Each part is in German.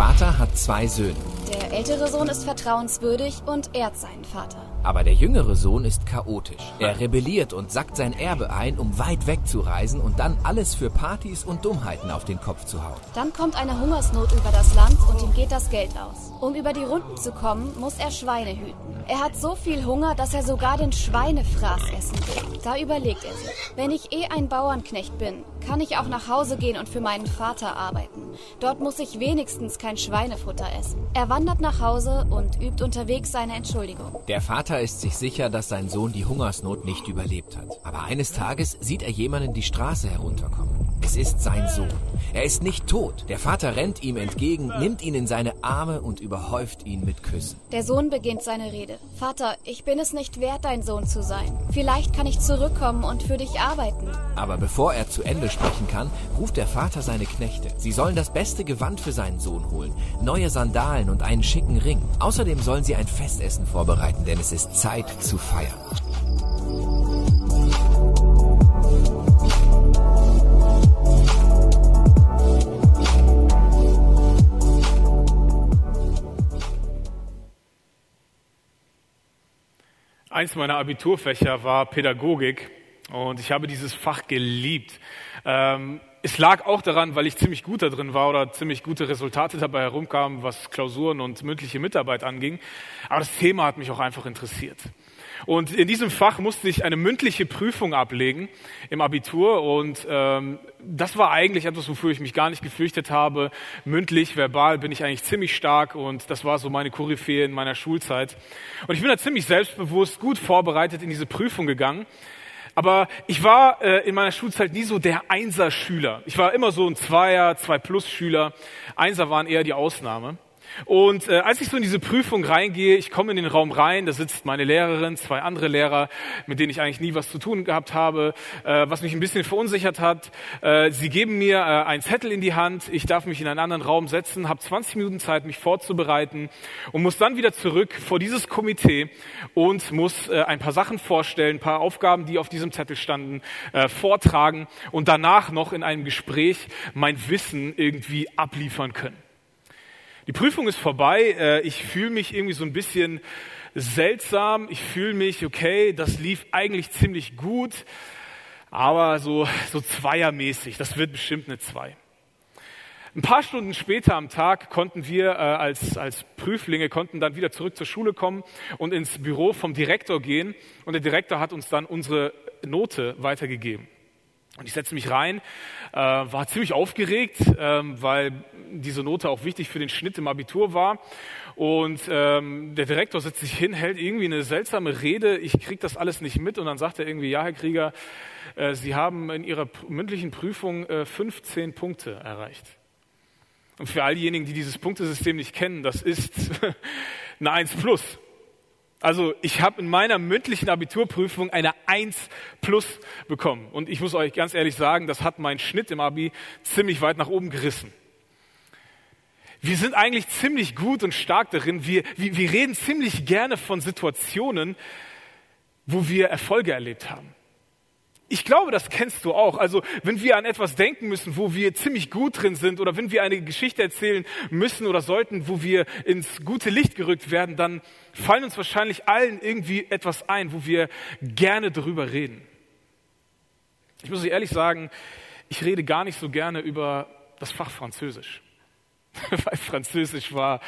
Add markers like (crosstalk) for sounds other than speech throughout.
Vater hat zwei Söhne. Der ältere Sohn ist vertrauenswürdig und ehrt seinen Vater. Aber der jüngere Sohn ist chaotisch. Er rebelliert und sackt sein Erbe ein, um weit weg zu reisen und dann alles für Partys und Dummheiten auf den Kopf zu hauen. Dann kommt eine Hungersnot über das Land und ihm geht das Geld aus. Um über die Runden zu kommen, muss er Schweine hüten. Er hat so viel Hunger, dass er sogar den Schweinefraß essen will. Da überlegt er sich, wenn ich eh ein Bauernknecht bin, kann ich auch nach Hause gehen und für meinen Vater arbeiten. Dort muss ich wenigstens kein Schweinefutter essen. Er wandert nach Hause und übt unterwegs seine Entschuldigung. Der Vater ist sich sicher, dass sein Sohn die Hungersnot nicht überlebt hat. Aber eines Tages sieht er jemanden die Straße herunterkommen. Es ist sein Sohn. Er ist nicht tot. Der Vater rennt ihm entgegen, nimmt ihn in seine Arme und überhäuft ihn mit Küssen. Der Sohn beginnt seine Rede. Vater, ich bin es nicht wert, dein Sohn zu sein. Vielleicht kann ich zurückkommen und für dich arbeiten. Aber bevor er zu Ende sprechen kann, ruft der Vater seine Knechte. Sie sollen das beste Gewand für seinen Sohn holen, neue Sandalen und einen schicken Ring. Außerdem sollen sie ein Festessen vorbereiten, denn es ist Zeit zu feiern. Eins meiner Abiturfächer war Pädagogik und ich habe dieses Fach geliebt. Ähm, es lag auch daran, weil ich ziemlich gut da drin war oder ziemlich gute Resultate dabei herumkamen, was Klausuren und mündliche Mitarbeit anging. Aber das Thema hat mich auch einfach interessiert. Und in diesem Fach musste ich eine mündliche Prüfung ablegen im Abitur. Und ähm, das war eigentlich etwas, wofür ich mich gar nicht gefürchtet habe. Mündlich, verbal bin ich eigentlich ziemlich stark und das war so meine Koryphäe in meiner Schulzeit. Und ich bin da ziemlich selbstbewusst, gut vorbereitet in diese Prüfung gegangen. Aber ich war äh, in meiner Schulzeit nie so der Einser-Schüler. Ich war immer so ein Zweier, Zwei-Plus-Schüler. Einser waren eher die Ausnahme. Und äh, als ich so in diese Prüfung reingehe, ich komme in den Raum rein, da sitzt meine Lehrerin, zwei andere Lehrer, mit denen ich eigentlich nie was zu tun gehabt habe, äh, was mich ein bisschen verunsichert hat. Äh, sie geben mir äh, einen Zettel in die Hand, ich darf mich in einen anderen Raum setzen, habe 20 Minuten Zeit, mich vorzubereiten und muss dann wieder zurück vor dieses Komitee und muss äh, ein paar Sachen vorstellen, ein paar Aufgaben, die auf diesem Zettel standen, äh, vortragen und danach noch in einem Gespräch mein Wissen irgendwie abliefern können. Die Prüfung ist vorbei. Äh, ich fühle mich irgendwie so ein bisschen seltsam. Ich fühle mich, okay, das lief eigentlich ziemlich gut, aber so, so zweiermäßig. Das wird bestimmt eine Zwei. Ein paar Stunden später am Tag konnten wir äh, als, als Prüflinge konnten dann wieder zurück zur Schule kommen und ins Büro vom Direktor gehen. Und der Direktor hat uns dann unsere Note weitergegeben. Und ich setze mich rein, äh, war ziemlich aufgeregt, ähm, weil diese Note auch wichtig für den Schnitt im Abitur war. Und ähm, der Direktor setzt sich hin, hält irgendwie eine seltsame Rede. Ich kriege das alles nicht mit und dann sagt er irgendwie, ja, Herr Krieger, äh, Sie haben in Ihrer mündlichen Prüfung äh, 15 Punkte erreicht. Und für all diejenigen, die dieses Punktesystem nicht kennen, das ist (laughs) eine 1 plus. Also ich habe in meiner mündlichen Abiturprüfung eine 1 plus bekommen. Und ich muss euch ganz ehrlich sagen, das hat meinen Schnitt im Abi ziemlich weit nach oben gerissen. Wir sind eigentlich ziemlich gut und stark darin. Wir, wir, wir reden ziemlich gerne von Situationen, wo wir Erfolge erlebt haben. Ich glaube, das kennst du auch. Also, wenn wir an etwas denken müssen, wo wir ziemlich gut drin sind, oder wenn wir eine Geschichte erzählen müssen oder sollten, wo wir ins gute Licht gerückt werden, dann fallen uns wahrscheinlich allen irgendwie etwas ein, wo wir gerne darüber reden. Ich muss euch ehrlich sagen, ich rede gar nicht so gerne über das Fach Französisch. (laughs) Weil Französisch war,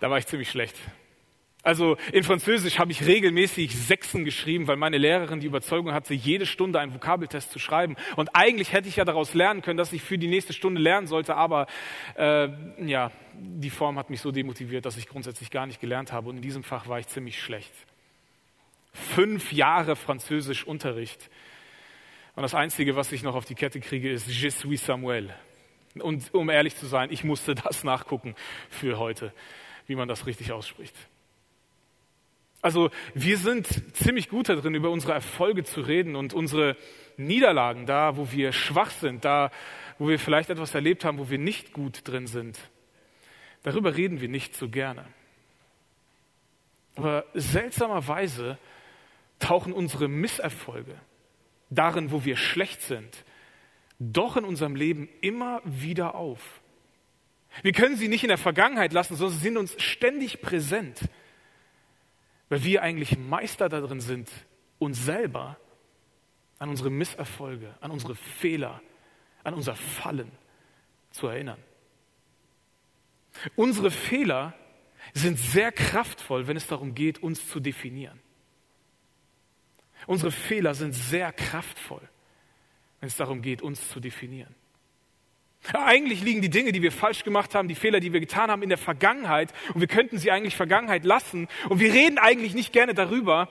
da war ich ziemlich schlecht. Also in Französisch habe ich regelmäßig Sechsen geschrieben, weil meine Lehrerin die Überzeugung hatte, jede Stunde einen Vokabeltest zu schreiben. Und eigentlich hätte ich ja daraus lernen können, dass ich für die nächste Stunde lernen sollte, aber äh, ja, die Form hat mich so demotiviert, dass ich grundsätzlich gar nicht gelernt habe. Und in diesem Fach war ich ziemlich schlecht. Fünf Jahre Französisch Unterricht. Und das Einzige, was ich noch auf die Kette kriege, ist Je suis Samuel. Und um ehrlich zu sein, ich musste das (laughs) nachgucken für heute, wie man das richtig ausspricht. Also wir sind ziemlich gut darin, über unsere Erfolge zu reden und unsere Niederlagen, da wo wir schwach sind, da wo wir vielleicht etwas erlebt haben, wo wir nicht gut drin sind. Darüber reden wir nicht so gerne. Aber seltsamerweise tauchen unsere Misserfolge darin, wo wir schlecht sind, doch in unserem Leben immer wieder auf. Wir können sie nicht in der Vergangenheit lassen, sondern sie sind uns ständig präsent, weil wir eigentlich Meister darin sind, uns selber an unsere Misserfolge, an unsere Fehler, an unser Fallen zu erinnern. Unsere Fehler sind sehr kraftvoll, wenn es darum geht, uns zu definieren. Unsere Fehler sind sehr kraftvoll, wenn es darum geht, uns zu definieren. Eigentlich liegen die Dinge, die wir falsch gemacht haben, die Fehler, die wir getan haben, in der Vergangenheit und wir könnten sie eigentlich Vergangenheit lassen und wir reden eigentlich nicht gerne darüber,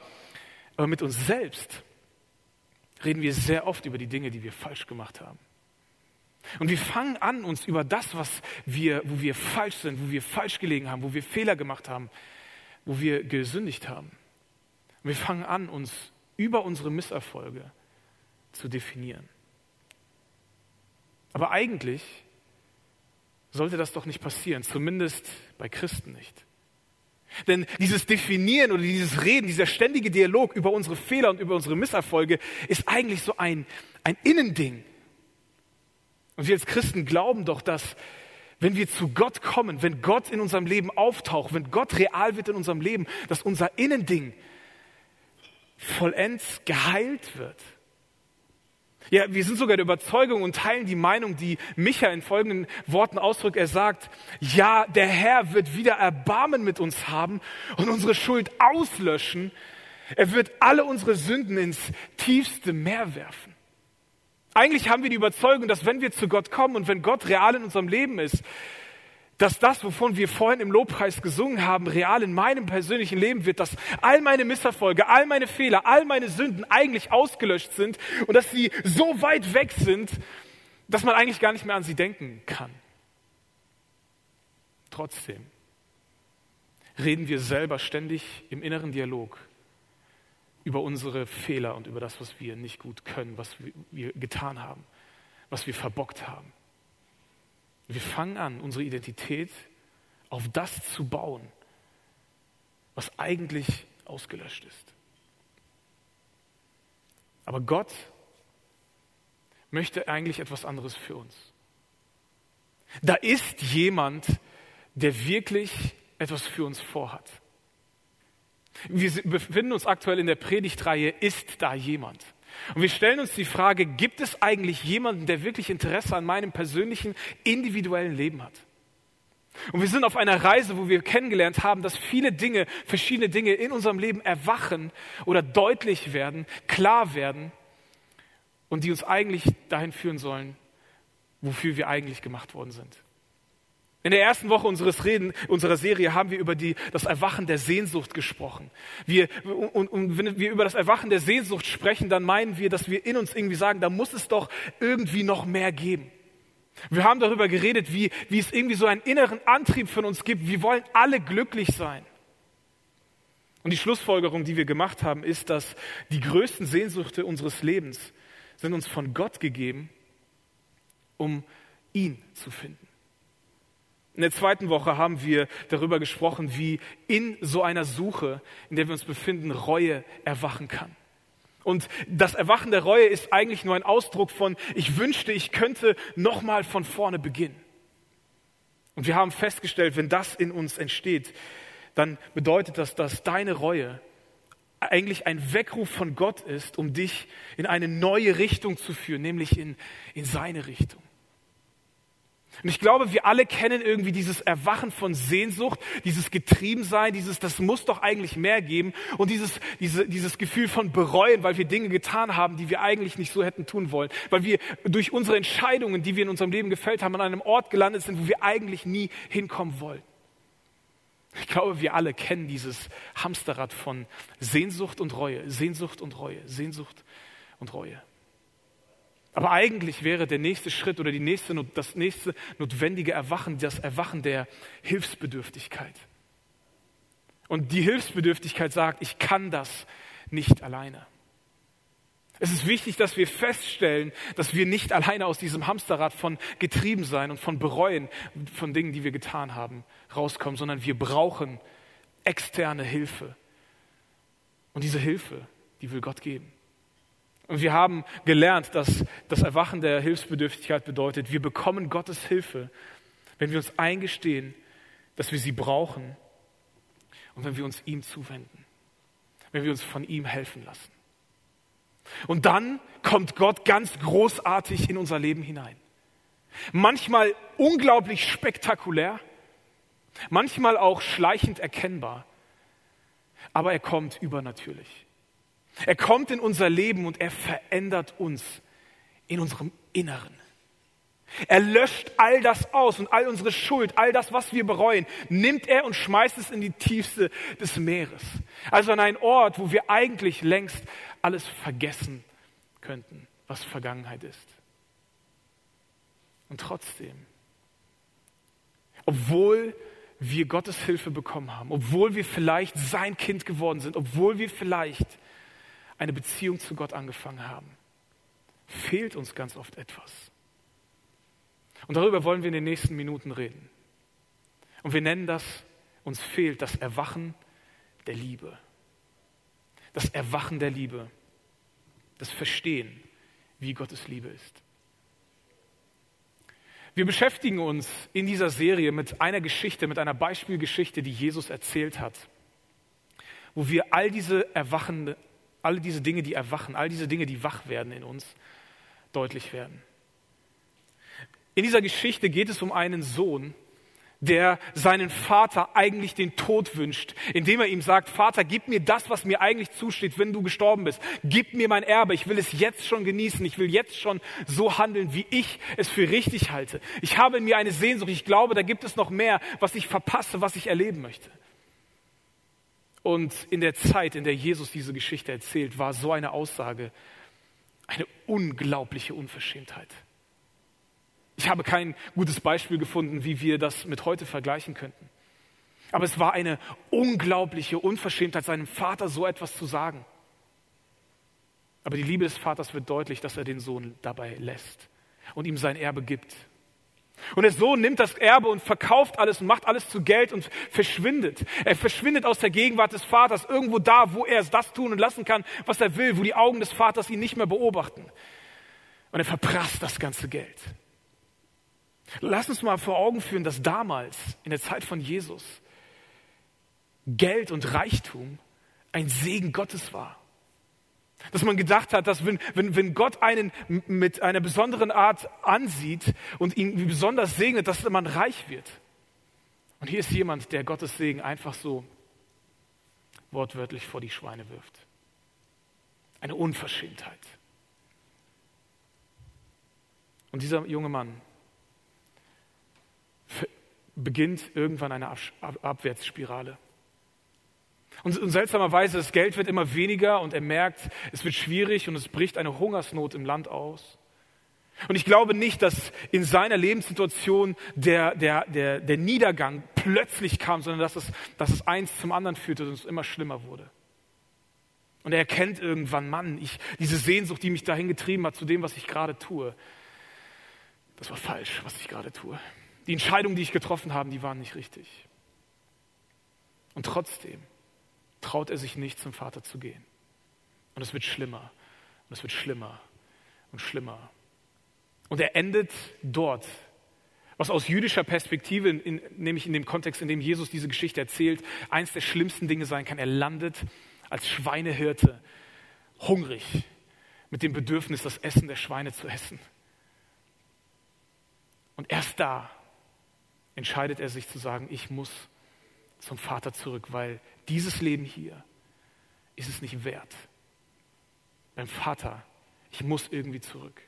aber mit uns selbst reden wir sehr oft über die Dinge, die wir falsch gemacht haben. Und wir fangen an, uns über das, was wir, wo wir falsch sind, wo wir falsch gelegen haben, wo wir Fehler gemacht haben, wo wir gesündigt haben. Und wir fangen an, uns über unsere Misserfolge zu definieren. Aber eigentlich sollte das doch nicht passieren, zumindest bei Christen nicht. Denn dieses Definieren oder dieses Reden, dieser ständige Dialog über unsere Fehler und über unsere Misserfolge ist eigentlich so ein, ein Innending. Und wir als Christen glauben doch, dass wenn wir zu Gott kommen, wenn Gott in unserem Leben auftaucht, wenn Gott real wird in unserem Leben, dass unser Innending vollends geheilt wird. Ja, wir sind sogar der Überzeugung und teilen die Meinung, die Micha in folgenden Worten ausdrückt. Er sagt, ja, der Herr wird wieder Erbarmen mit uns haben und unsere Schuld auslöschen. Er wird alle unsere Sünden ins tiefste Meer werfen. Eigentlich haben wir die Überzeugung, dass wenn wir zu Gott kommen und wenn Gott real in unserem Leben ist, dass das, wovon wir vorhin im Lobpreis gesungen haben, real in meinem persönlichen Leben wird, dass all meine Misserfolge, all meine Fehler, all meine Sünden eigentlich ausgelöscht sind und dass sie so weit weg sind, dass man eigentlich gar nicht mehr an sie denken kann. Trotzdem reden wir selber ständig im inneren Dialog über unsere Fehler und über das, was wir nicht gut können, was wir getan haben, was wir verbockt haben. Wir fangen an, unsere Identität auf das zu bauen, was eigentlich ausgelöscht ist. Aber Gott möchte eigentlich etwas anderes für uns. Da ist jemand, der wirklich etwas für uns vorhat. Wir befinden uns aktuell in der Predigtreihe Ist da jemand? Und wir stellen uns die Frage, gibt es eigentlich jemanden, der wirklich Interesse an meinem persönlichen, individuellen Leben hat? Und wir sind auf einer Reise, wo wir kennengelernt haben, dass viele Dinge, verschiedene Dinge in unserem Leben erwachen oder deutlich werden, klar werden und die uns eigentlich dahin führen sollen, wofür wir eigentlich gemacht worden sind. In der ersten Woche unseres Reden, unserer Serie haben wir über die, das Erwachen der Sehnsucht gesprochen. Wir, und, und wenn wir über das Erwachen der Sehnsucht sprechen, dann meinen wir, dass wir in uns irgendwie sagen, da muss es doch irgendwie noch mehr geben. Wir haben darüber geredet, wie, wie es irgendwie so einen inneren Antrieb von uns gibt. Wir wollen alle glücklich sein. Und die Schlussfolgerung, die wir gemacht haben, ist, dass die größten Sehnsüchte unseres Lebens sind uns von Gott gegeben, um ihn zu finden. In der zweiten Woche haben wir darüber gesprochen, wie in so einer Suche, in der wir uns befinden, Reue erwachen kann. Und das Erwachen der Reue ist eigentlich nur ein Ausdruck von, ich wünschte, ich könnte nochmal von vorne beginnen. Und wir haben festgestellt, wenn das in uns entsteht, dann bedeutet das, dass deine Reue eigentlich ein Weckruf von Gott ist, um dich in eine neue Richtung zu führen, nämlich in, in seine Richtung. Und ich glaube, wir alle kennen irgendwie dieses Erwachen von Sehnsucht, dieses Getriebensein, dieses, das muss doch eigentlich mehr geben und dieses, diese, dieses Gefühl von Bereuen, weil wir Dinge getan haben, die wir eigentlich nicht so hätten tun wollen, weil wir durch unsere Entscheidungen, die wir in unserem Leben gefällt haben, an einem Ort gelandet sind, wo wir eigentlich nie hinkommen wollen. Ich glaube, wir alle kennen dieses Hamsterrad von Sehnsucht und Reue, Sehnsucht und Reue, Sehnsucht und Reue. Aber eigentlich wäre der nächste Schritt oder die nächste, das nächste notwendige Erwachen das Erwachen der Hilfsbedürftigkeit. Und die Hilfsbedürftigkeit sagt, ich kann das nicht alleine. Es ist wichtig, dass wir feststellen, dass wir nicht alleine aus diesem Hamsterrad von Getriebensein und von Bereuen von Dingen, die wir getan haben, rauskommen, sondern wir brauchen externe Hilfe. Und diese Hilfe, die will Gott geben. Und wir haben gelernt, dass das Erwachen der Hilfsbedürftigkeit bedeutet, wir bekommen Gottes Hilfe, wenn wir uns eingestehen, dass wir sie brauchen und wenn wir uns ihm zuwenden, wenn wir uns von ihm helfen lassen. Und dann kommt Gott ganz großartig in unser Leben hinein. Manchmal unglaublich spektakulär, manchmal auch schleichend erkennbar, aber er kommt übernatürlich. Er kommt in unser Leben und er verändert uns in unserem Inneren. Er löscht all das aus und all unsere Schuld, all das, was wir bereuen, nimmt er und schmeißt es in die Tiefste des Meeres. Also an einen Ort, wo wir eigentlich längst alles vergessen könnten, was Vergangenheit ist. Und trotzdem, obwohl wir Gottes Hilfe bekommen haben, obwohl wir vielleicht sein Kind geworden sind, obwohl wir vielleicht eine Beziehung zu Gott angefangen haben, fehlt uns ganz oft etwas. Und darüber wollen wir in den nächsten Minuten reden. Und wir nennen das, uns fehlt das Erwachen der Liebe. Das Erwachen der Liebe. Das Verstehen, wie Gottes Liebe ist. Wir beschäftigen uns in dieser Serie mit einer Geschichte, mit einer Beispielgeschichte, die Jesus erzählt hat, wo wir all diese erwachende all diese Dinge, die erwachen, all diese Dinge, die wach werden in uns, deutlich werden. In dieser Geschichte geht es um einen Sohn, der seinen Vater eigentlich den Tod wünscht, indem er ihm sagt, Vater, gib mir das, was mir eigentlich zusteht, wenn du gestorben bist. Gib mir mein Erbe. Ich will es jetzt schon genießen. Ich will jetzt schon so handeln, wie ich es für richtig halte. Ich habe in mir eine Sehnsucht. Ich glaube, da gibt es noch mehr, was ich verpasse, was ich erleben möchte. Und in der Zeit, in der Jesus diese Geschichte erzählt, war so eine Aussage eine unglaubliche Unverschämtheit. Ich habe kein gutes Beispiel gefunden, wie wir das mit heute vergleichen könnten. Aber es war eine unglaubliche Unverschämtheit, seinem Vater so etwas zu sagen. Aber die Liebe des Vaters wird deutlich, dass er den Sohn dabei lässt und ihm sein Erbe gibt. Und der Sohn nimmt das Erbe und verkauft alles und macht alles zu Geld und verschwindet. Er verschwindet aus der Gegenwart des Vaters, irgendwo da, wo er das tun und lassen kann, was er will, wo die Augen des Vaters ihn nicht mehr beobachten. Und er verprasst das ganze Geld. Lass uns mal vor Augen führen, dass damals, in der Zeit von Jesus, Geld und Reichtum ein Segen Gottes war. Dass man gedacht hat, dass wenn, wenn, wenn Gott einen mit einer besonderen Art ansieht und ihn besonders segnet, dass man reich wird. Und hier ist jemand, der Gottes Segen einfach so wortwörtlich vor die Schweine wirft. Eine Unverschämtheit. Und dieser junge Mann beginnt irgendwann eine Abwärtsspirale. Und, und seltsamerweise, das Geld wird immer weniger und er merkt, es wird schwierig und es bricht eine Hungersnot im Land aus. Und ich glaube nicht, dass in seiner Lebenssituation der, der, der, der Niedergang plötzlich kam, sondern dass es, dass es eins zum anderen führte und es immer schlimmer wurde. Und er erkennt irgendwann, Mann, ich, diese Sehnsucht, die mich dahin getrieben hat zu dem, was ich gerade tue, das war falsch, was ich gerade tue. Die Entscheidungen, die ich getroffen habe, die waren nicht richtig. Und trotzdem traut er sich nicht, zum Vater zu gehen. Und es wird schlimmer und es wird schlimmer und schlimmer. Und er endet dort, was aus jüdischer Perspektive, in, nämlich in dem Kontext, in dem Jesus diese Geschichte erzählt, eins der schlimmsten Dinge sein kann. Er landet als Schweinehirte, hungrig, mit dem Bedürfnis, das Essen der Schweine zu essen. Und erst da entscheidet er sich zu sagen, ich muss zum Vater zurück, weil dieses Leben hier ist es nicht wert. Beim Vater, ich muss irgendwie zurück.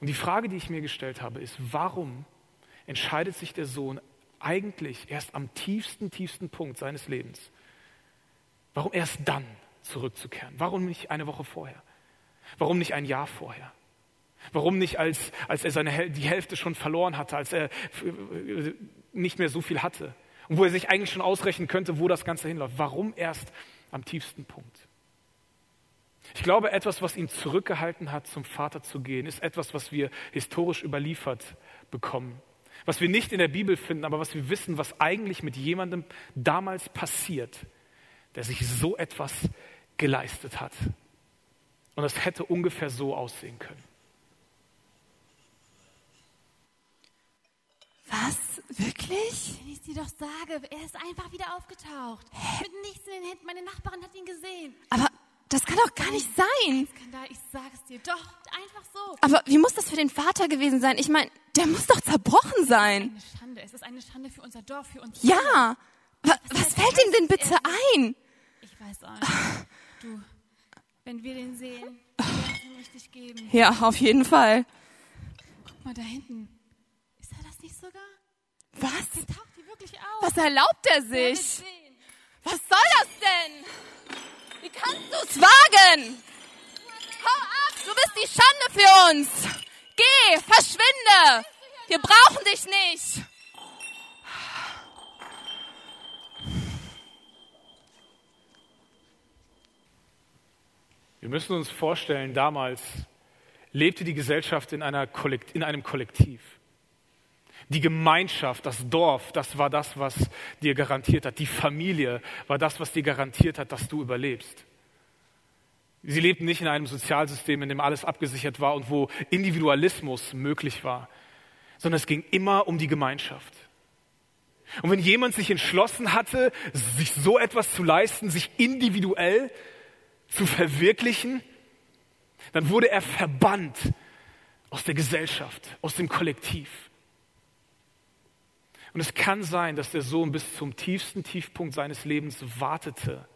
Und die Frage, die ich mir gestellt habe, ist, warum entscheidet sich der Sohn eigentlich erst am tiefsten, tiefsten Punkt seines Lebens? Warum erst dann zurückzukehren? Warum nicht eine Woche vorher? Warum nicht ein Jahr vorher? Warum nicht, als, als er seine, die Hälfte schon verloren hatte, als er nicht mehr so viel hatte? Und wo er sich eigentlich schon ausrechnen könnte, wo das Ganze hinläuft. Warum erst am tiefsten Punkt? Ich glaube, etwas, was ihn zurückgehalten hat, zum Vater zu gehen, ist etwas, was wir historisch überliefert bekommen. Was wir nicht in der Bibel finden, aber was wir wissen, was eigentlich mit jemandem damals passiert, der sich so etwas geleistet hat. Und das hätte ungefähr so aussehen können. Wirklich? Wenn ich dir doch sage, er ist einfach wieder aufgetaucht. Mit nichts in den Händen. Meine Nachbarin hat ihn gesehen. Aber das kann doch gar nicht sein. Skandal, ich sag es dir. Doch, einfach so. Aber wie muss das für den Vater gewesen sein? Ich meine, der muss doch zerbrochen sein. Eine Schande. Es ist eine Schande für unser Dorf, für uns. Ja. Wa- Was fällt ihm denn bitte ein? Ich weiß auch nicht. Du, wenn wir den sehen, wir es ihm richtig geben. Ja, auf jeden Fall. Guck mal da hinten. Ist er das nicht sogar? Was? Der taucht hier wirklich auf. Was erlaubt er sich? Was soll das denn? Wie kannst du es wagen? Hau ab, du bist die Schande für uns. Geh, verschwinde. Wir brauchen dich nicht. Wir müssen uns vorstellen, damals lebte die Gesellschaft in, einer Kollekt in einem Kollektiv. Die Gemeinschaft, das Dorf, das war das, was dir garantiert hat. Die Familie war das, was dir garantiert hat, dass du überlebst. Sie lebten nicht in einem Sozialsystem, in dem alles abgesichert war und wo Individualismus möglich war, sondern es ging immer um die Gemeinschaft. Und wenn jemand sich entschlossen hatte, sich so etwas zu leisten, sich individuell zu verwirklichen, dann wurde er verbannt aus der Gesellschaft, aus dem Kollektiv. Und es kann sein, dass der Sohn bis zum tiefsten Tiefpunkt seines Lebens wartete,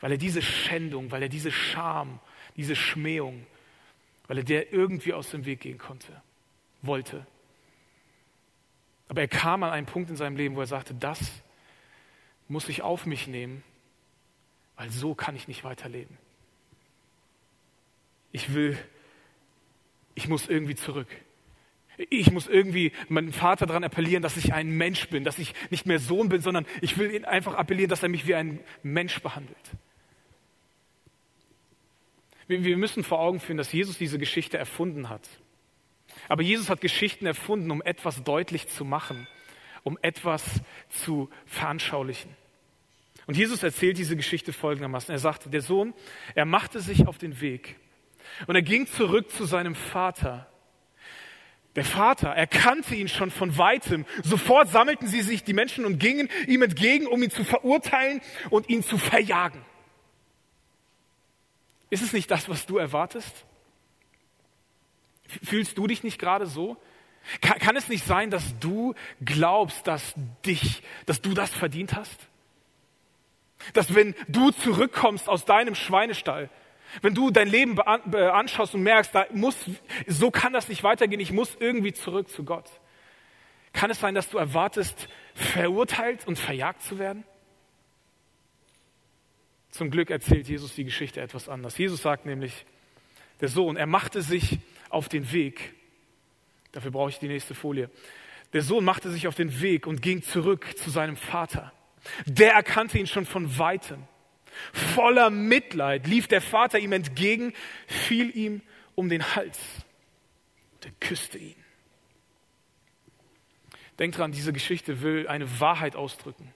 weil er diese Schändung, weil er diese Scham, diese Schmähung, weil er der irgendwie aus dem Weg gehen konnte, wollte. Aber er kam an einen Punkt in seinem Leben, wo er sagte, das muss ich auf mich nehmen, weil so kann ich nicht weiterleben. Ich will, ich muss irgendwie zurück. Ich muss irgendwie meinem Vater daran appellieren, dass ich ein Mensch bin, dass ich nicht mehr Sohn bin, sondern ich will ihn einfach appellieren, dass er mich wie ein Mensch behandelt. Wir, müssen vor Augen führen, dass Jesus diese Geschichte erfunden hat. Aber Jesus hat Geschichten erfunden, um etwas deutlich zu machen, um etwas zu veranschaulichen. Und Jesus erzählt diese Geschichte folgendermaßen. Er sagte, der Sohn, er machte sich auf den Weg und er ging zurück zu seinem Vater. Der Vater erkannte ihn schon von weitem. Sofort sammelten sie sich die Menschen und gingen ihm entgegen, um ihn zu verurteilen und ihn zu verjagen. Ist es nicht das, was du erwartest? Fühlst du dich nicht gerade so? Kann, kann es nicht sein, dass du glaubst, dass dich, dass du das verdient hast? Dass wenn du zurückkommst aus deinem Schweinestall, wenn du dein Leben anschaust und merkst, da muss, so kann das nicht weitergehen, ich muss irgendwie zurück zu Gott. Kann es sein, dass du erwartest, verurteilt und verjagt zu werden? Zum Glück erzählt Jesus die Geschichte etwas anders. Jesus sagt nämlich, der Sohn, er machte sich auf den Weg. Dafür brauche ich die nächste Folie. Der Sohn machte sich auf den Weg und ging zurück zu seinem Vater. Der erkannte ihn schon von weitem. Voller Mitleid lief der Vater ihm entgegen, fiel ihm um den Hals und küsste ihn. Denkt dran, diese Geschichte will eine Wahrheit ausdrücken,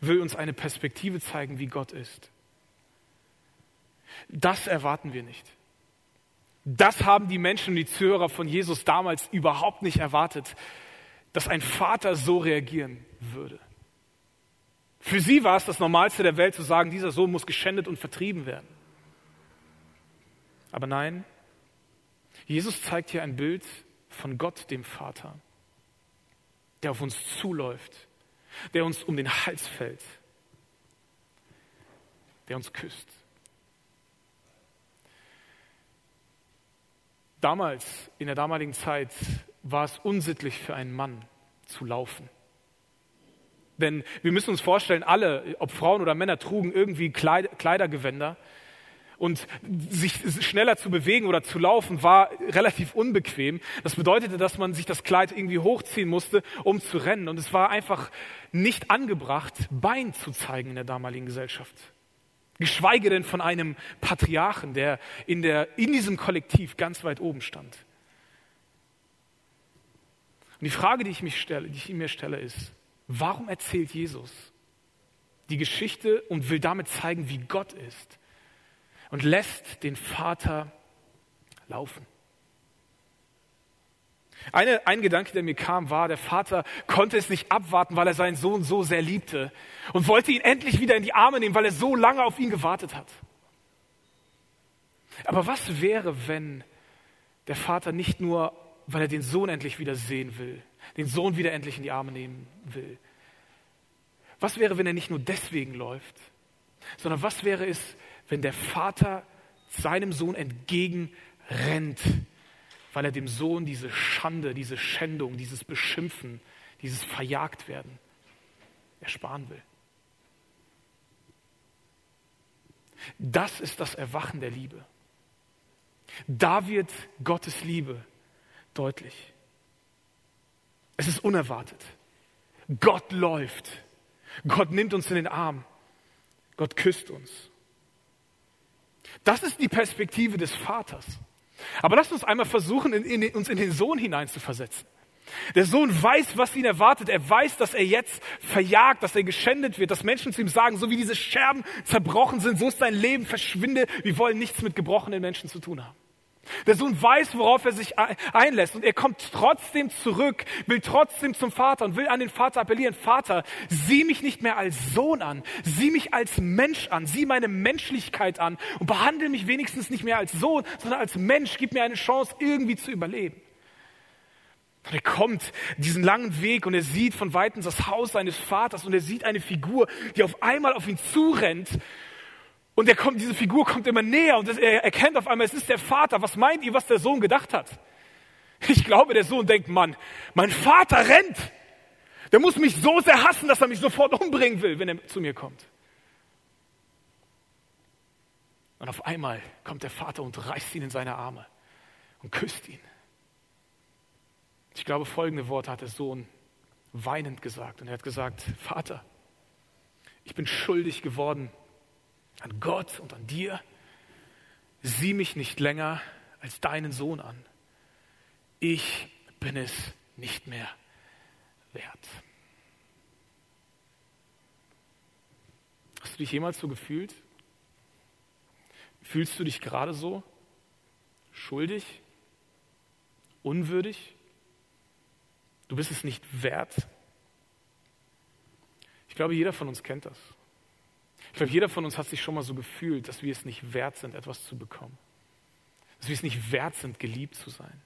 will uns eine Perspektive zeigen, wie Gott ist. Das erwarten wir nicht. Das haben die Menschen, die Zuhörer von Jesus damals überhaupt nicht erwartet, dass ein Vater so reagieren würde. Für sie war es das Normalste der Welt zu sagen, dieser Sohn muss geschändet und vertrieben werden. Aber nein, Jesus zeigt hier ein Bild von Gott, dem Vater, der auf uns zuläuft, der uns um den Hals fällt, der uns küsst. Damals, in der damaligen Zeit, war es unsittlich für einen Mann zu laufen. Denn wir müssen uns vorstellen, alle, ob Frauen oder Männer, trugen irgendwie Kleid Kleidergewänder. Und sich schneller zu bewegen oder zu laufen war relativ unbequem. Das bedeutete, dass man sich das Kleid irgendwie hochziehen musste, um zu rennen. Und es war einfach nicht angebracht, Bein zu zeigen in der damaligen Gesellschaft. Geschweige denn von einem Patriarchen, der in, der, in diesem Kollektiv ganz weit oben stand. Und die Frage, die ich, mich stelle, die ich mir stelle, ist, warum erzählt Jesus die Geschichte und will damit zeigen, wie Gott ist und lässt den Vater laufen? Eine, ein Gedanke, der mir kam, war, der Vater konnte es nicht abwarten, weil er seinen Sohn so sehr liebte und wollte ihn endlich wieder in die Arme nehmen, weil er so lange auf ihn gewartet hat. Aber was wäre, wenn der Vater nicht nur, weil er den Sohn endlich wieder sehen will, den Sohn wieder endlich in die Arme nehmen will? Was wäre, wenn er nicht nur deswegen läuft, sondern was wäre es, wenn der Vater seinem Sohn entgegenrennt, weil er dem Sohn diese Schande, diese Schändung, dieses Beschimpfen, dieses Verjagtwerden ersparen will. Das ist das Erwachen der Liebe. Da wird Gottes Liebe deutlich. Es ist unerwartet. Gott läuft. Gott nimmt uns in den Arm. Gott küsst uns. Das ist die Perspektive des Vaters. Aber lasst uns einmal versuchen, in, in, uns in den Sohn hineinzuversetzen. Der Sohn weiß, was ihn erwartet. Er weiß, dass er jetzt verjagt, dass er geschändet wird, dass Menschen zu ihm sagen, so wie diese Scherben zerbrochen sind, so ist dein Leben, verschwinde. Wir wollen nichts mit gebrochenen Menschen zu tun haben. Der Sohn weiß, worauf er sich einlässt und er kommt trotzdem zurück, will trotzdem zum Vater und will an den Vater appellieren. Vater, sieh mich nicht mehr als Sohn an, sieh mich als Mensch an, sieh meine Menschlichkeit an und behandle mich wenigstens nicht mehr als Sohn, sondern als Mensch. Gib mir eine Chance, irgendwie zu überleben. Und er kommt diesen langen Weg und er sieht von weitem das Haus seines Vaters und er sieht eine Figur, die auf einmal auf ihn zurennt und er kommt, diese Figur kommt immer näher und er erkennt auf einmal, es ist der Vater. Was meint ihr, was der Sohn gedacht hat? Ich glaube, der Sohn denkt, Mann, mein Vater rennt. Der muss mich so sehr hassen, dass er mich sofort umbringen will, wenn er zu mir kommt. Und auf einmal kommt der Vater und reißt ihn in seine Arme und küsst ihn. Ich glaube, folgende Worte hat der Sohn weinend gesagt. Und er hat gesagt, Vater, ich bin schuldig geworden an Gott und an dir. Sieh mich nicht länger als deinen Sohn an. Ich bin es nicht mehr wert. Hast du dich jemals so gefühlt? Fühlst du dich gerade so? Schuldig? Unwürdig? Du bist es nicht wert? Ich glaube, jeder von uns kennt das. Ich glaube, jeder von uns hat sich schon mal so gefühlt, dass wir es nicht wert sind, etwas zu bekommen. Dass wir es nicht wert sind, geliebt zu sein.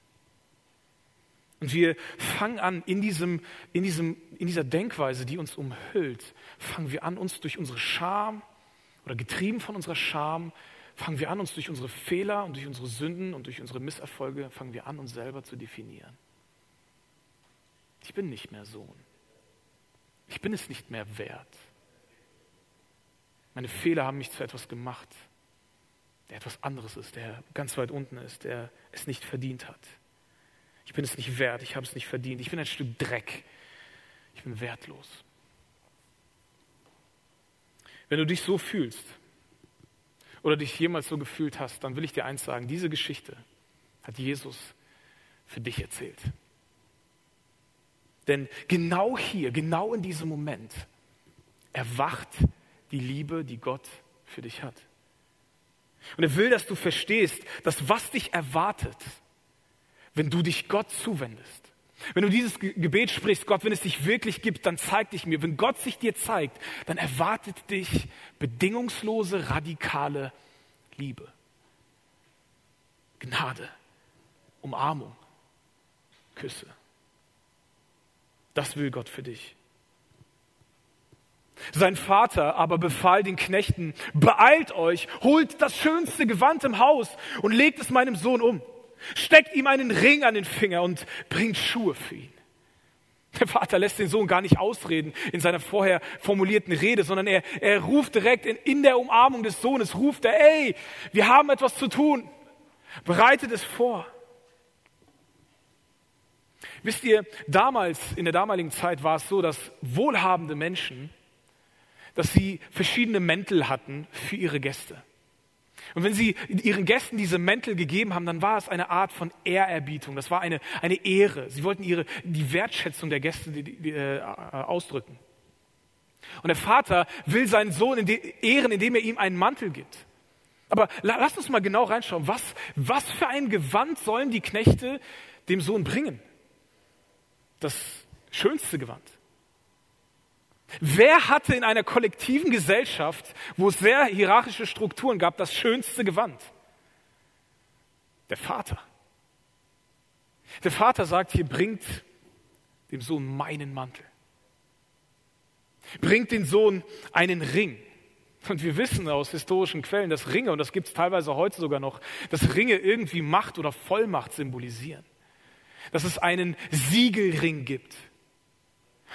Und wir fangen an, in, diesem, in, diesem, in dieser Denkweise, die uns umhüllt, fangen wir an, uns durch unsere Scham oder getrieben von unserer Scham, fangen wir an, uns durch unsere Fehler und durch unsere Sünden und durch unsere Misserfolge, fangen wir an, uns selber zu definieren. Ich bin nicht mehr Sohn. Ich bin es nicht mehr wert. Meine Fehler haben mich zu etwas gemacht, der etwas anderes ist, der ganz weit unten ist, der es nicht verdient hat. Ich bin es nicht wert, ich habe es nicht verdient. Ich bin ein Stück Dreck. Ich bin wertlos. Wenn du dich so fühlst oder dich jemals so gefühlt hast, dann will ich dir eins sagen, diese Geschichte hat Jesus für dich erzählt. Denn genau hier, genau in diesem Moment erwacht die Liebe, die Gott für dich hat. Und er will, dass du verstehst, dass was dich erwartet, wenn du dich Gott zuwendest. Wenn du dieses Gebet sprichst, Gott, wenn es dich wirklich gibt, dann zeig dich mir. Wenn Gott sich dir zeigt, dann erwartet dich bedingungslose, radikale Liebe. Gnade, Umarmung, Küsse. Das will Gott für dich. Sein Vater aber befahl den Knechten, beeilt euch, holt das schönste Gewand im Haus und legt es meinem Sohn um. Steckt ihm einen Ring an den Finger und bringt Schuhe für ihn. Der Vater lässt den Sohn gar nicht ausreden in seiner vorher formulierten Rede, sondern er, er ruft direkt in, in der Umarmung des Sohnes, ruft er, ey, wir haben etwas zu tun. Bereitet es vor. Wisst ihr, damals, in der damaligen Zeit war es so, dass wohlhabende Menschen dass sie verschiedene Mäntel hatten für ihre Gäste. Und wenn sie ihren Gästen diese Mäntel gegeben haben, dann war es eine Art von Ehrerbietung. Das war eine, eine Ehre. Sie wollten ihre, die Wertschätzung der Gäste die, die, äh, ausdrücken. Und der Vater will seinen Sohn in ehren, indem er ihm einen Mantel gibt. Aber lass uns mal genau reinschauen. Was, was für ein Gewand sollen die Knechte dem Sohn bringen? das schönste Gewand? Wer hatte in einer kollektiven Gesellschaft, wo es sehr hierarchische Strukturen gab, das schönste Gewand? Der Vater. Der Vater sagt hier, bringt dem Sohn meinen Mantel. Bringt den Sohn einen Ring. Und wir wissen aus historischen Quellen, dass Ringe, und das gibt es teilweise heute sogar noch, dass Ringe irgendwie Macht oder Vollmacht symbolisieren. Dass es einen Siegelring gibt.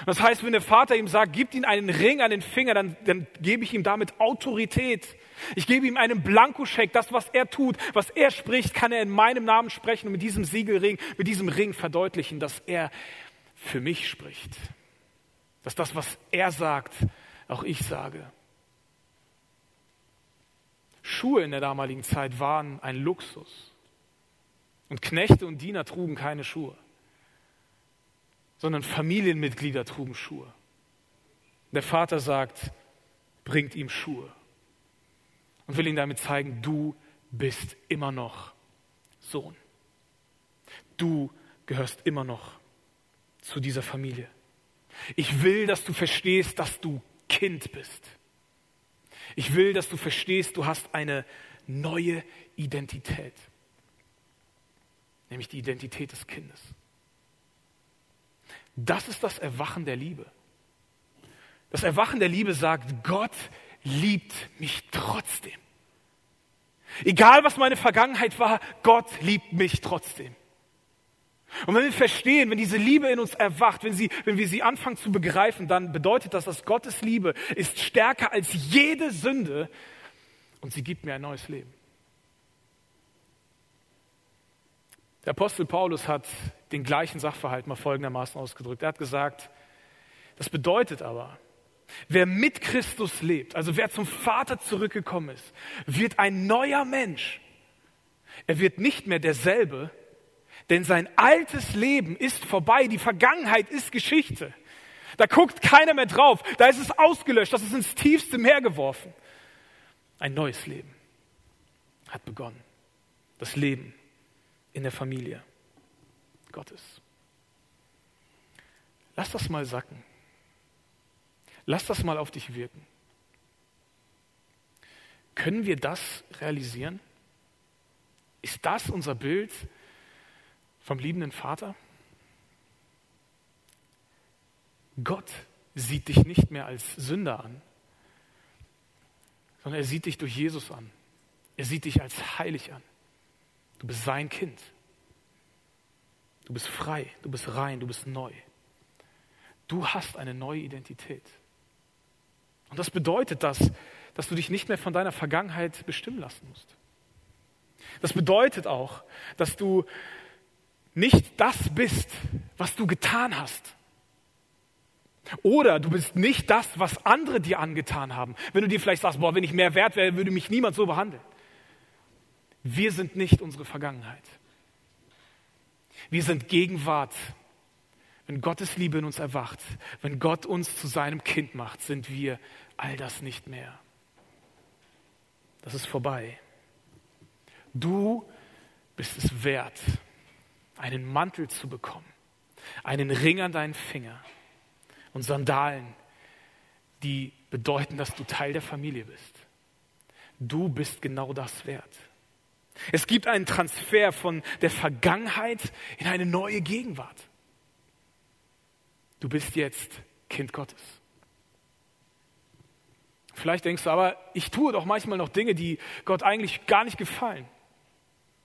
Das heißt, wenn der Vater ihm sagt, gib ihm einen Ring an den Finger, dann, dann gebe ich ihm damit Autorität. Ich gebe ihm einen Blankoscheck. Das, was er tut, was er spricht, kann er in meinem Namen sprechen und mit diesem Siegelring, mit diesem Ring verdeutlichen, dass er für mich spricht. Dass das, was er sagt, auch ich sage. Schuhe in der damaligen Zeit waren ein Luxus. Und Knechte und Diener trugen keine Schuhe, sondern Familienmitglieder trugen Schuhe. Der Vater sagt, bringt ihm Schuhe und will ihm damit zeigen, du bist immer noch Sohn. Du gehörst immer noch zu dieser Familie. Ich will, dass du verstehst, dass du Kind bist. Ich will, dass du verstehst, du hast eine neue Identität, nämlich die Identität des Kindes. Das ist das Erwachen der Liebe. Das Erwachen der Liebe sagt, Gott liebt mich trotzdem. Egal was meine Vergangenheit war, Gott liebt mich trotzdem. Und wenn wir verstehen, wenn diese Liebe in uns erwacht, wenn, sie, wenn wir sie anfangen zu begreifen, dann bedeutet das, dass Gottes Liebe ist stärker als jede Sünde und sie gibt mir ein neues Leben. Der Apostel Paulus hat den gleichen Sachverhalt mal folgendermaßen ausgedrückt. Er hat gesagt, das bedeutet aber, wer mit Christus lebt, also wer zum Vater zurückgekommen ist, wird ein neuer Mensch. Er wird nicht mehr derselbe, denn sein altes Leben ist vorbei, die Vergangenheit ist Geschichte. Da guckt keiner mehr drauf, da ist es ausgelöscht, das ist ins tiefste Meer geworfen. Ein neues Leben hat begonnen. Das Leben in der Familie Gottes. Lass das mal sacken. Lass das mal auf dich wirken. Können wir das realisieren? Ist das unser Bild vom liebenden Vater? Gott sieht dich nicht mehr als Sünder an, sondern er sieht dich durch Jesus an. Er sieht dich als heilig an. Du bist sein Kind. Du bist frei, du bist rein, du bist neu. Du hast eine neue Identität. Und das bedeutet das, dass du dich nicht mehr von deiner Vergangenheit bestimmen lassen musst. Das bedeutet auch, dass du nicht das bist, was du getan hast. Oder du bist nicht das, was andere dir angetan haben. Wenn du dir vielleicht sagst, boah, wenn ich mehr wert wäre, würde mich niemand so behandeln. Wir sind nicht unsere Vergangenheit. Wir sind Gegenwart. Wenn Gottes Liebe in uns erwacht, wenn Gott uns zu seinem Kind macht, sind wir all das nicht mehr. Das ist vorbei. Du bist es wert, einen Mantel zu bekommen, einen Ring an deinen Finger und Sandalen, die bedeuten, dass du Teil der Familie bist. Du bist genau das wert. Es gibt einen Transfer von der Vergangenheit in eine neue Gegenwart. Du bist jetzt Kind Gottes. Vielleicht denkst du aber, ich tue doch manchmal noch Dinge, die Gott eigentlich gar nicht gefallen.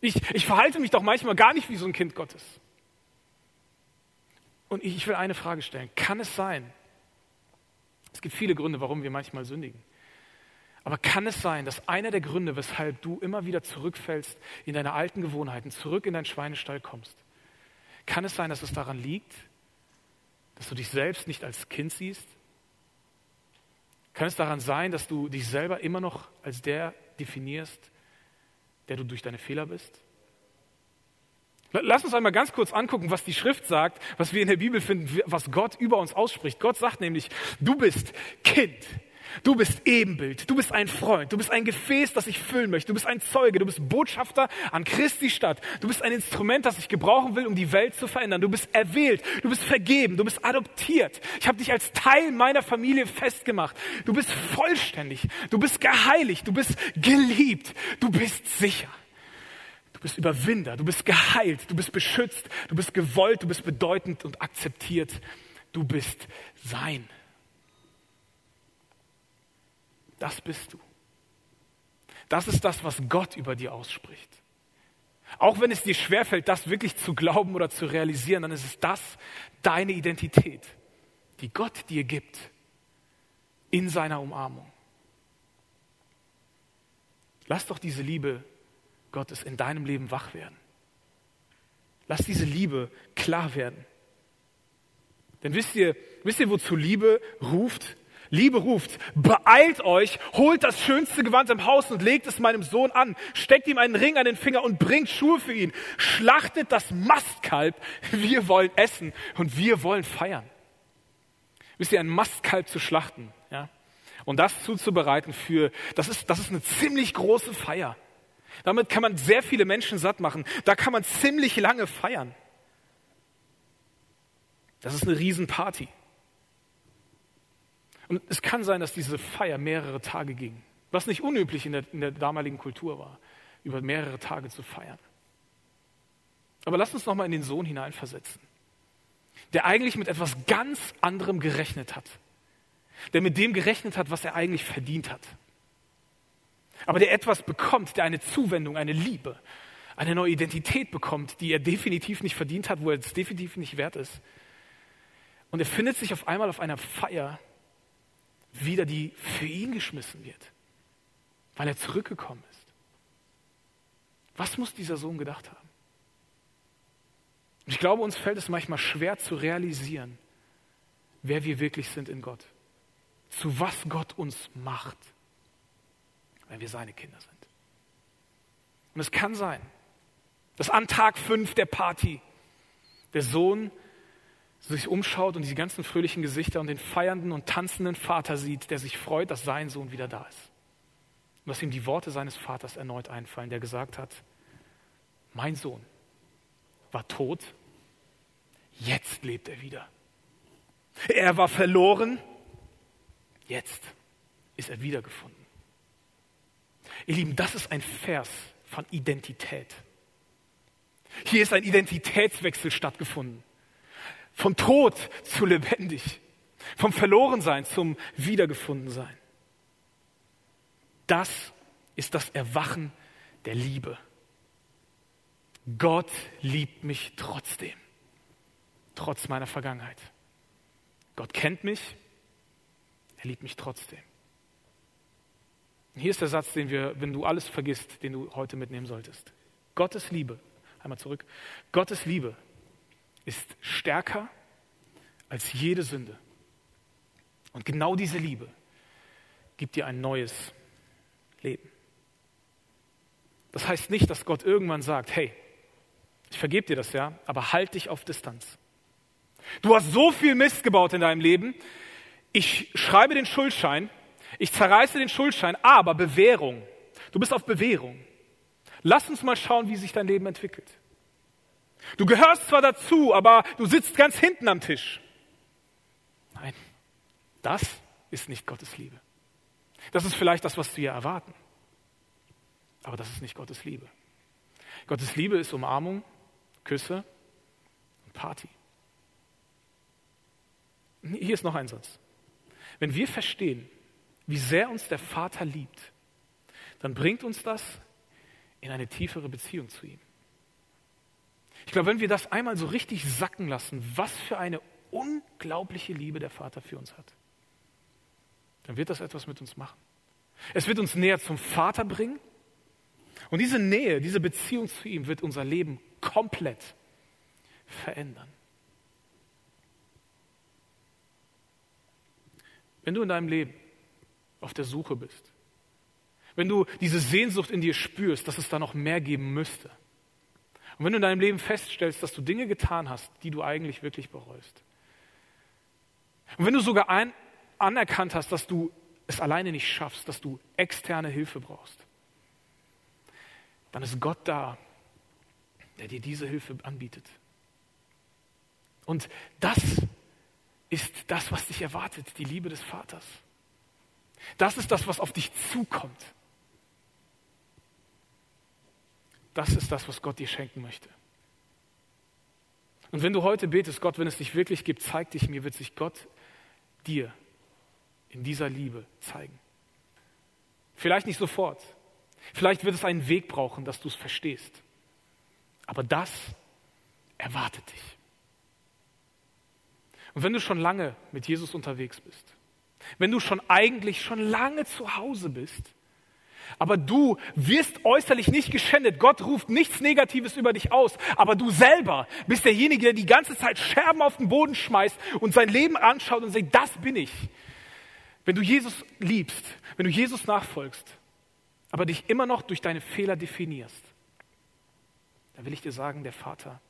Ich, ich verhalte mich doch manchmal gar nicht wie so ein Kind Gottes. Und ich will eine Frage stellen. Kann es sein, es gibt viele Gründe, warum wir manchmal sündigen, aber kann es sein, dass einer der Gründe, weshalb du immer wieder zurückfällst in deine alten Gewohnheiten, zurück in deinen Schweinestall kommst, kann es sein, dass es daran liegt, dass du dich selbst nicht als Kind siehst? Kann es daran sein, dass du dich selber immer noch als der definierst, der du durch deine Fehler bist? Lass uns einmal ganz kurz angucken, was die Schrift sagt, was wir in der Bibel finden, was Gott über uns ausspricht. Gott sagt nämlich, du bist Kind. Du bist Ebenbild, du bist ein Freund, du bist ein Gefäß, das ich füllen möchte, du bist ein Zeuge, du bist Botschafter an Christi Stadt, du bist ein Instrument, das ich gebrauchen will, um die Welt zu verändern. Du bist erwählt, du bist vergeben, du bist adoptiert. Ich habe dich als Teil meiner Familie festgemacht. Du bist vollständig, du bist geheiligt, du bist geliebt, du bist sicher. Du bist Überwinder, du bist geheilt, du bist beschützt, du bist gewollt, du bist bedeutend und akzeptiert. Du bist sein. Das bist du. Das ist das, was Gott über dir ausspricht. Auch wenn es dir schwerfällt, das wirklich zu glauben oder zu realisieren, dann ist es das deine Identität, die Gott dir gibt in seiner Umarmung. Lass doch diese Liebe Gottes in deinem Leben wach werden. Lass diese Liebe klar werden. Denn wisst ihr, wisst ihr, wozu Liebe ruft? Liebe ruft, beeilt euch, holt das schönste Gewand im Haus und legt es meinem Sohn an, steckt ihm einen Ring an den Finger und bringt Schuhe für ihn, schlachtet das Mastkalb, wir wollen essen und wir wollen feiern. Wisst ihr, ein Mastkalb zu schlachten, ja, und das zuzubereiten für, das ist, das ist eine ziemlich große Feier. Damit kann man sehr viele Menschen satt machen. Da kann man ziemlich lange feiern. Das ist eine Riesenparty. Und es kann sein, dass diese Feier mehrere Tage ging, was nicht unüblich in der, in der damaligen Kultur war, über mehrere Tage zu feiern. Aber lasst uns nochmal in den Sohn hineinversetzen, der eigentlich mit etwas ganz anderem gerechnet hat, der mit dem gerechnet hat, was er eigentlich verdient hat. Aber der etwas bekommt, der eine Zuwendung, eine Liebe, eine neue Identität bekommt, die er definitiv nicht verdient hat, wo er es definitiv nicht wert ist. Und er findet sich auf einmal auf einer Feier, wieder, die für ihn geschmissen wird, weil er zurückgekommen ist. Was muss dieser Sohn gedacht haben? Ich glaube, uns fällt es manchmal schwer zu realisieren, wer wir wirklich sind in Gott, zu was Gott uns macht, wenn wir seine Kinder sind. Und es kann sein, dass an Tag fünf der Party der Sohn sich umschaut und die ganzen fröhlichen Gesichter und den feiernden und tanzenden Vater sieht, der sich freut, dass sein Sohn wieder da ist. Und dass ihm die Worte seines Vaters erneut einfallen, der gesagt hat, mein Sohn war tot, jetzt lebt er wieder. Er war verloren, jetzt ist er wiedergefunden. Ihr Lieben, das ist ein Vers von Identität. Hier ist ein Identitätswechsel stattgefunden. Vom Tod zu lebendig. Vom Verlorensein zum Wiedergefundensein. Das ist das Erwachen der Liebe. Gott liebt mich trotzdem, trotz meiner Vergangenheit. Gott kennt mich, er liebt mich trotzdem. Und hier ist der Satz, den wir, wenn du alles vergisst, den du heute mitnehmen solltest. Gottes Liebe, einmal zurück, Gottes Liebe ist stärker als jede Sünde. Und genau diese Liebe gibt dir ein neues Leben. Das heißt nicht, dass Gott irgendwann sagt, hey, ich vergebe dir das ja, aber halt dich auf Distanz. Du hast so viel Mist gebaut in deinem Leben, ich schreibe den Schuldschein, ich zerreiße den Schuldschein, aber Bewährung. Du bist auf Bewährung. Lass uns mal schauen, wie sich dein Leben entwickelt. Du gehörst zwar dazu, aber du sitzt ganz hinten am Tisch. Nein, das ist nicht Gottes Liebe. Das ist vielleicht das, was wir erwarten. Aber das ist nicht Gottes Liebe. Gottes Liebe ist Umarmung, Küsse und Party. Hier ist noch ein Satz. Wenn wir verstehen, wie sehr uns der Vater liebt, dann bringt uns das in eine tiefere Beziehung zu ihm. Ich glaube, wenn wir das einmal so richtig sacken lassen, was für eine unglaubliche Liebe der Vater für uns hat, dann wird das etwas mit uns machen. Es wird uns näher zum Vater bringen und diese Nähe, diese Beziehung zu ihm wird unser Leben komplett verändern. Wenn du in deinem Leben auf der Suche bist, wenn du diese Sehnsucht in dir spürst, dass es da noch mehr geben müsste, und wenn du in deinem Leben feststellst, dass du Dinge getan hast, die du eigentlich wirklich bereust, und wenn du sogar ein, anerkannt hast, dass du es alleine nicht schaffst, dass du externe Hilfe brauchst, dann ist Gott da, der dir diese Hilfe anbietet. Und das ist das, was dich erwartet, die Liebe des Vaters. Das ist das, was auf dich zukommt. Das ist das, was Gott dir schenken möchte. Und wenn du heute betest, Gott, wenn es dich wirklich gibt, zeig dich mir, wird sich Gott dir in dieser Liebe zeigen. Vielleicht nicht sofort. Vielleicht wird es einen Weg brauchen, dass du es verstehst. Aber das erwartet dich. Und wenn du schon lange mit Jesus unterwegs bist, wenn du schon eigentlich schon lange zu Hause bist, aber du wirst äußerlich nicht geschändet. Gott ruft nichts Negatives über dich aus. Aber du selber bist derjenige, der die ganze Zeit Scherben auf den Boden schmeißt und sein Leben anschaut und sagt, das bin ich. Wenn du Jesus liebst, wenn du Jesus nachfolgst, aber dich immer noch durch deine Fehler definierst, dann will ich dir sagen, der Vater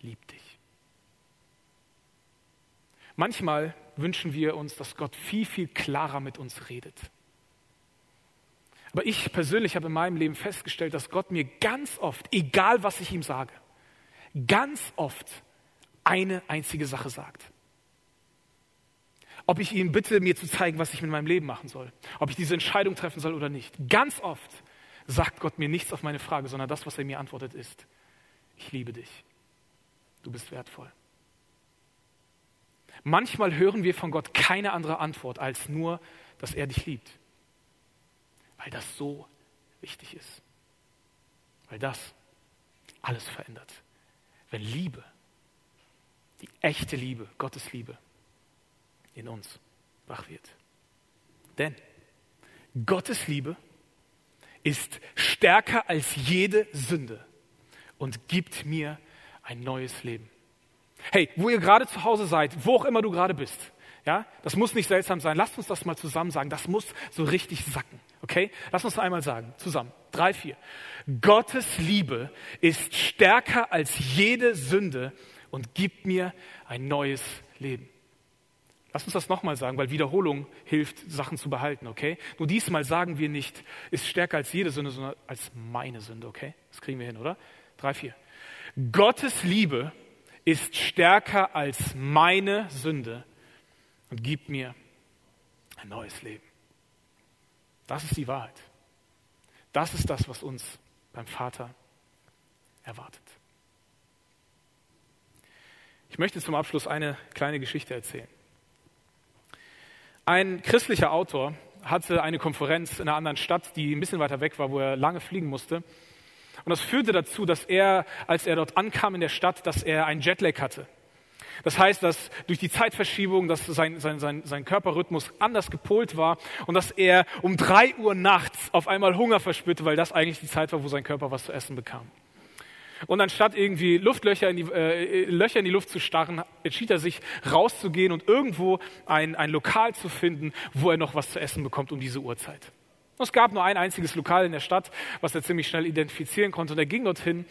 liebt dich. Manchmal wünschen wir uns, dass Gott viel, viel klarer mit uns redet. Aber ich persönlich habe in meinem Leben festgestellt, dass Gott mir ganz oft, egal was ich ihm sage, ganz oft eine einzige Sache sagt. Ob ich ihn bitte, mir zu zeigen, was ich mit meinem Leben machen soll, ob ich diese Entscheidung treffen soll oder nicht. Ganz oft sagt Gott mir nichts auf meine Frage, sondern das, was er mir antwortet, ist, ich liebe dich. Du bist wertvoll. Manchmal hören wir von Gott keine andere Antwort als nur, dass er dich liebt. Weil das so wichtig ist. Weil das alles verändert. Wenn Liebe, die echte Liebe, Gottes Liebe, in uns wach wird. Denn Gottes Liebe ist stärker als jede Sünde und gibt mir ein neues Leben. Hey, wo ihr gerade zu Hause seid, wo auch immer du gerade bist, ja, das muss nicht seltsam sein. Lasst uns das mal zusammen sagen. Das muss so richtig sacken. Okay? Lass uns einmal sagen. Zusammen. Drei, vier. Gottes Liebe ist stärker als jede Sünde und gibt mir ein neues Leben. Lass uns das nochmal sagen, weil Wiederholung hilft, Sachen zu behalten, okay? Nur diesmal sagen wir nicht, ist stärker als jede Sünde, sondern als meine Sünde, okay? Das kriegen wir hin, oder? Drei, vier. Gottes Liebe ist stärker als meine Sünde und gibt mir ein neues Leben. Das ist die Wahrheit. Das ist das, was uns beim Vater erwartet. Ich möchte zum Abschluss eine kleine Geschichte erzählen. Ein christlicher Autor hatte eine Konferenz in einer anderen Stadt, die ein bisschen weiter weg war, wo er lange fliegen musste. Und das führte dazu, dass er, als er dort ankam in der Stadt, dass er einen Jetlag hatte. Das heißt, dass durch die Zeitverschiebung, dass sein, sein, sein, sein Körperrhythmus anders gepolt war und dass er um drei Uhr nachts auf einmal Hunger verspürte, weil das eigentlich die Zeit war, wo sein Körper was zu essen bekam. Und anstatt irgendwie Luftlöcher in die, äh, Löcher in die Luft zu starren, entschied er sich, rauszugehen und irgendwo ein, ein Lokal zu finden, wo er noch was zu essen bekommt um diese Uhrzeit. Es gab nur ein einziges Lokal in der Stadt, was er ziemlich schnell identifizieren konnte. Und er ging dorthin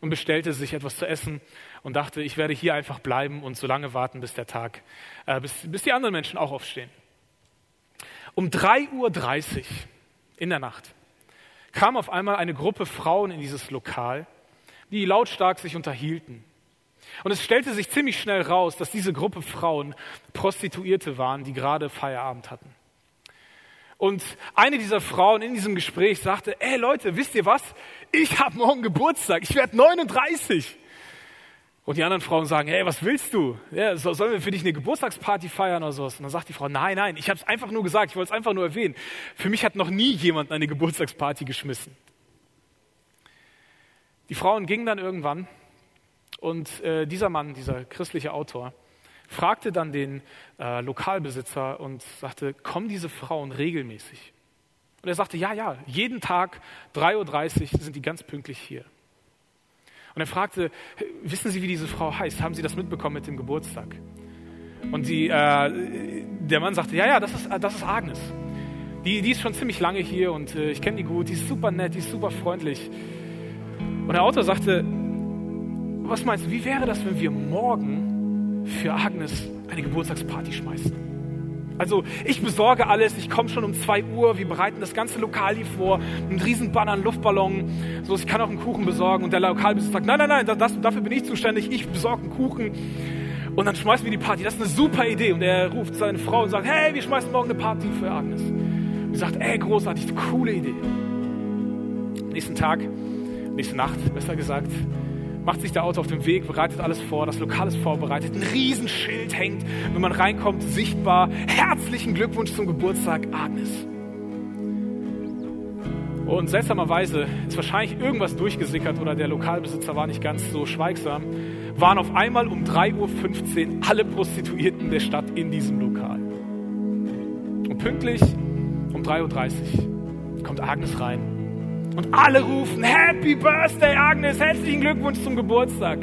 und bestellte sich etwas zu essen und dachte, ich werde hier einfach bleiben und so lange warten, bis der Tag, äh, bis, bis die anderen Menschen auch aufstehen. Um 3.30 Uhr in der Nacht kam auf einmal eine Gruppe Frauen in dieses Lokal die lautstark sich unterhielten. Und es stellte sich ziemlich schnell raus, dass diese Gruppe Frauen Prostituierte waren, die gerade Feierabend hatten. Und eine dieser Frauen in diesem Gespräch sagte, ey Leute, wisst ihr was? Ich habe morgen Geburtstag, ich werde 39. Und die anderen Frauen sagen, hey, was willst du? Ja, sollen wir für dich eine Geburtstagsparty feiern oder sowas? Und dann sagt die Frau, nein, nein, ich habe es einfach nur gesagt, ich wollte es einfach nur erwähnen. Für mich hat noch nie jemand eine Geburtstagsparty geschmissen. Die Frauen gingen dann irgendwann und äh, dieser Mann, dieser christliche Autor, fragte dann den äh, Lokalbesitzer und sagte, kommen diese Frauen regelmäßig? Und er sagte, ja, ja, jeden Tag 3.30 Uhr sind die ganz pünktlich hier. Und er fragte, wissen Sie, wie diese Frau heißt? Haben Sie das mitbekommen mit dem Geburtstag? Und die, äh, der Mann sagte, ja, ja, das ist, das ist Agnes. Die, die ist schon ziemlich lange hier und äh, ich kenne die gut, die ist super nett, die ist super freundlich. Und der Autor sagte, was meinst du, wie wäre das, wenn wir morgen für Agnes eine Geburtstagsparty schmeißen? Also ich besorge alles, ich komme schon um 2 Uhr, wir bereiten das ganze Lokal hier vor, einen riesen Banner, einen Luftballon, so ich kann auch einen Kuchen besorgen. Und der Lokalbesitzer sagt, nein, nein, nein, das, dafür bin ich zuständig, ich besorge einen Kuchen. Und dann schmeißen wir die Party, das ist eine super Idee. Und er ruft seine Frau und sagt, hey, wir schmeißen morgen eine Party für Agnes. Und sie sagt, ey, großartig, coole Idee. Nächsten Tag, nächste Nacht, besser gesagt, macht sich der Auto auf den Weg, bereitet alles vor, das Lokal ist vorbereitet, ein Riesenschild hängt, wenn man reinkommt, sichtbar. Herzlichen Glückwunsch zum Geburtstag, Agnes. Und seltsamerweise ist wahrscheinlich irgendwas durchgesickert oder der Lokalbesitzer war nicht ganz so schweigsam, waren auf einmal um 3.15 Uhr alle Prostituierten der Stadt in diesem Lokal. Und pünktlich um 3.30 Uhr kommt Agnes rein und alle rufen, Happy Birthday, Agnes, herzlichen Glückwunsch zum Geburtstag.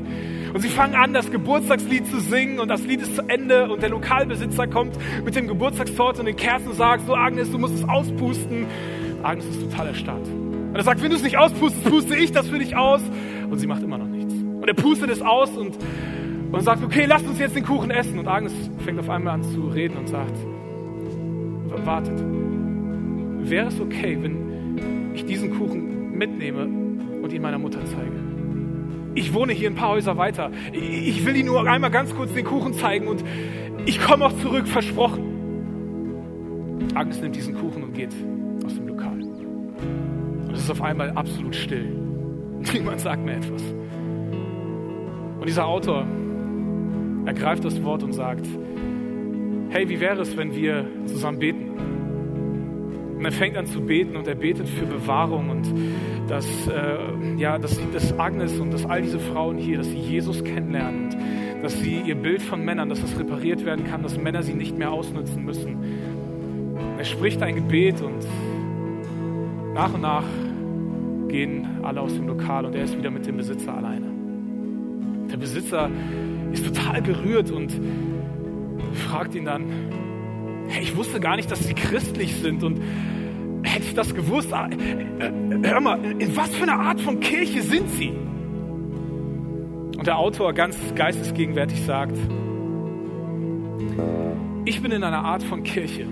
Und sie fangen an, das Geburtstagslied zu singen und das Lied ist zu Ende und der Lokalbesitzer kommt mit dem Geburtstagstorte und den Kerzen und sagt, so Agnes, du musst es auspusten. Agnes ist total erstarrt. Und er sagt, wenn du es nicht auspustest, puste ich das für dich aus. Und sie macht immer noch nichts. Und er pustet es aus und, und sagt, okay, lasst uns jetzt den Kuchen essen. Und Agnes fängt auf einmal an zu reden und sagt, wartet, wäre es okay, wenn ich diesen Kuchen mitnehme und ihn meiner Mutter zeige. Ich wohne hier ein paar Häuser weiter. Ich will Ihnen nur einmal ganz kurz den Kuchen zeigen und ich komme auch zurück, versprochen. Agnes nimmt diesen Kuchen und geht aus dem Lokal. Und es ist auf einmal absolut still. (laughs) Niemand sagt mir etwas. Und dieser Autor ergreift das Wort und sagt, hey, wie wäre es, wenn wir zusammen beten? Und er fängt an zu beten und er betet für Bewahrung und dass, äh, ja, dass, dass Agnes und dass all diese Frauen hier, dass sie Jesus kennenlernen und dass sie ihr Bild von Männern, dass das repariert werden kann, dass Männer sie nicht mehr ausnutzen müssen. Er spricht ein Gebet und nach und nach gehen alle aus dem Lokal und er ist wieder mit dem Besitzer alleine. Der Besitzer ist total gerührt und fragt ihn dann, hey, ich wusste gar nicht, dass sie christlich sind und hätte ich das gewusst, ah, äh, äh, hör mal, in was für einer Art von Kirche sind sie? Und der Autor ganz geistesgegenwärtig sagt, ich bin in einer Art von Kirche,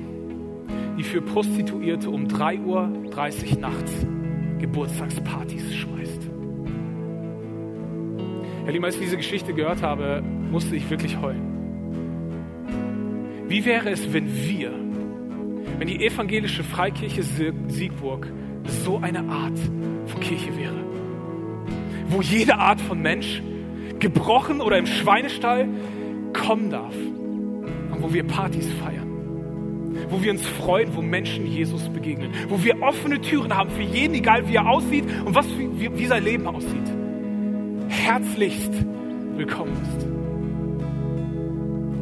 die für Prostituierte um 3.30 Uhr nachts Geburtstagspartys schmeißt. Herr Lima, als ich diese Geschichte gehört habe, musste ich wirklich heulen. Wie wäre es, wenn wir, wenn die evangelische Freikirche Siegburg so eine Art von Kirche wäre? Wo jede Art von Mensch, gebrochen oder im Schweinestall, kommen darf. Und wo wir Partys feiern. Wo wir uns freuen, wo Menschen Jesus begegnen. Wo wir offene Türen haben für jeden, egal wie er aussieht und was, wie, wie sein Leben aussieht. Herzlichst willkommen ist.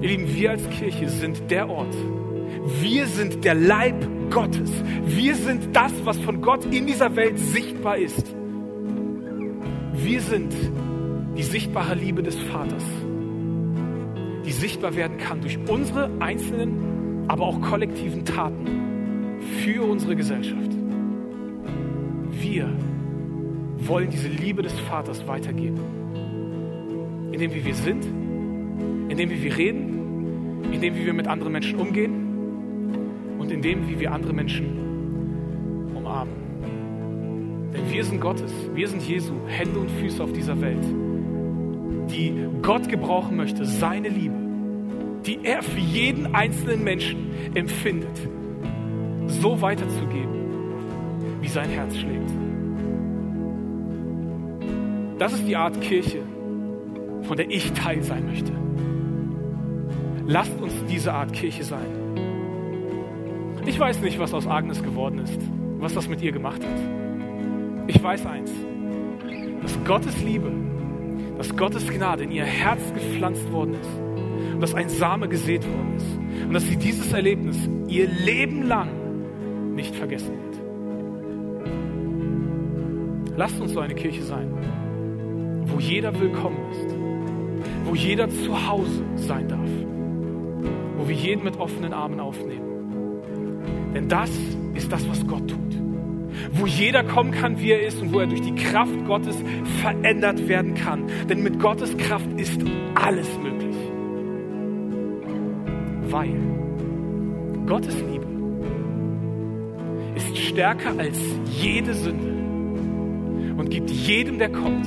Ihr Lieben, wir als Kirche sind der Ort. Wir sind der Leib Gottes. Wir sind das, was von Gott in dieser Welt sichtbar ist. Wir sind die sichtbare Liebe des Vaters, die sichtbar werden kann durch unsere einzelnen, aber auch kollektiven Taten für unsere Gesellschaft. Wir wollen diese Liebe des Vaters weitergeben, indem wir sind, indem wir reden, in dem, wie wir mit anderen Menschen umgehen und in dem, wie wir andere Menschen umarmen. Denn wir sind Gottes, wir sind Jesu, Hände und Füße auf dieser Welt, die Gott gebrauchen möchte, seine Liebe, die er für jeden einzelnen Menschen empfindet, so weiterzugeben, wie sein Herz schlägt. Das ist die Art Kirche, von der ich Teil sein möchte. Lasst uns diese Art Kirche sein. Ich weiß nicht, was aus Agnes geworden ist, was das mit ihr gemacht hat. Ich weiß eins, dass Gottes Liebe, dass Gottes Gnade in ihr Herz gepflanzt worden ist und dass ein Same gesät worden ist und dass sie dieses Erlebnis ihr Leben lang nicht vergessen wird. Lasst uns so eine Kirche sein, wo jeder willkommen ist, wo jeder zu Hause sein darf wo wir jeden mit offenen Armen aufnehmen. Denn das ist das, was Gott tut. Wo jeder kommen kann, wie er ist und wo er durch die Kraft Gottes verändert werden kann. Denn mit Gottes Kraft ist alles möglich. Weil Gottes Liebe ist stärker als jede Sünde und gibt jedem, der kommt,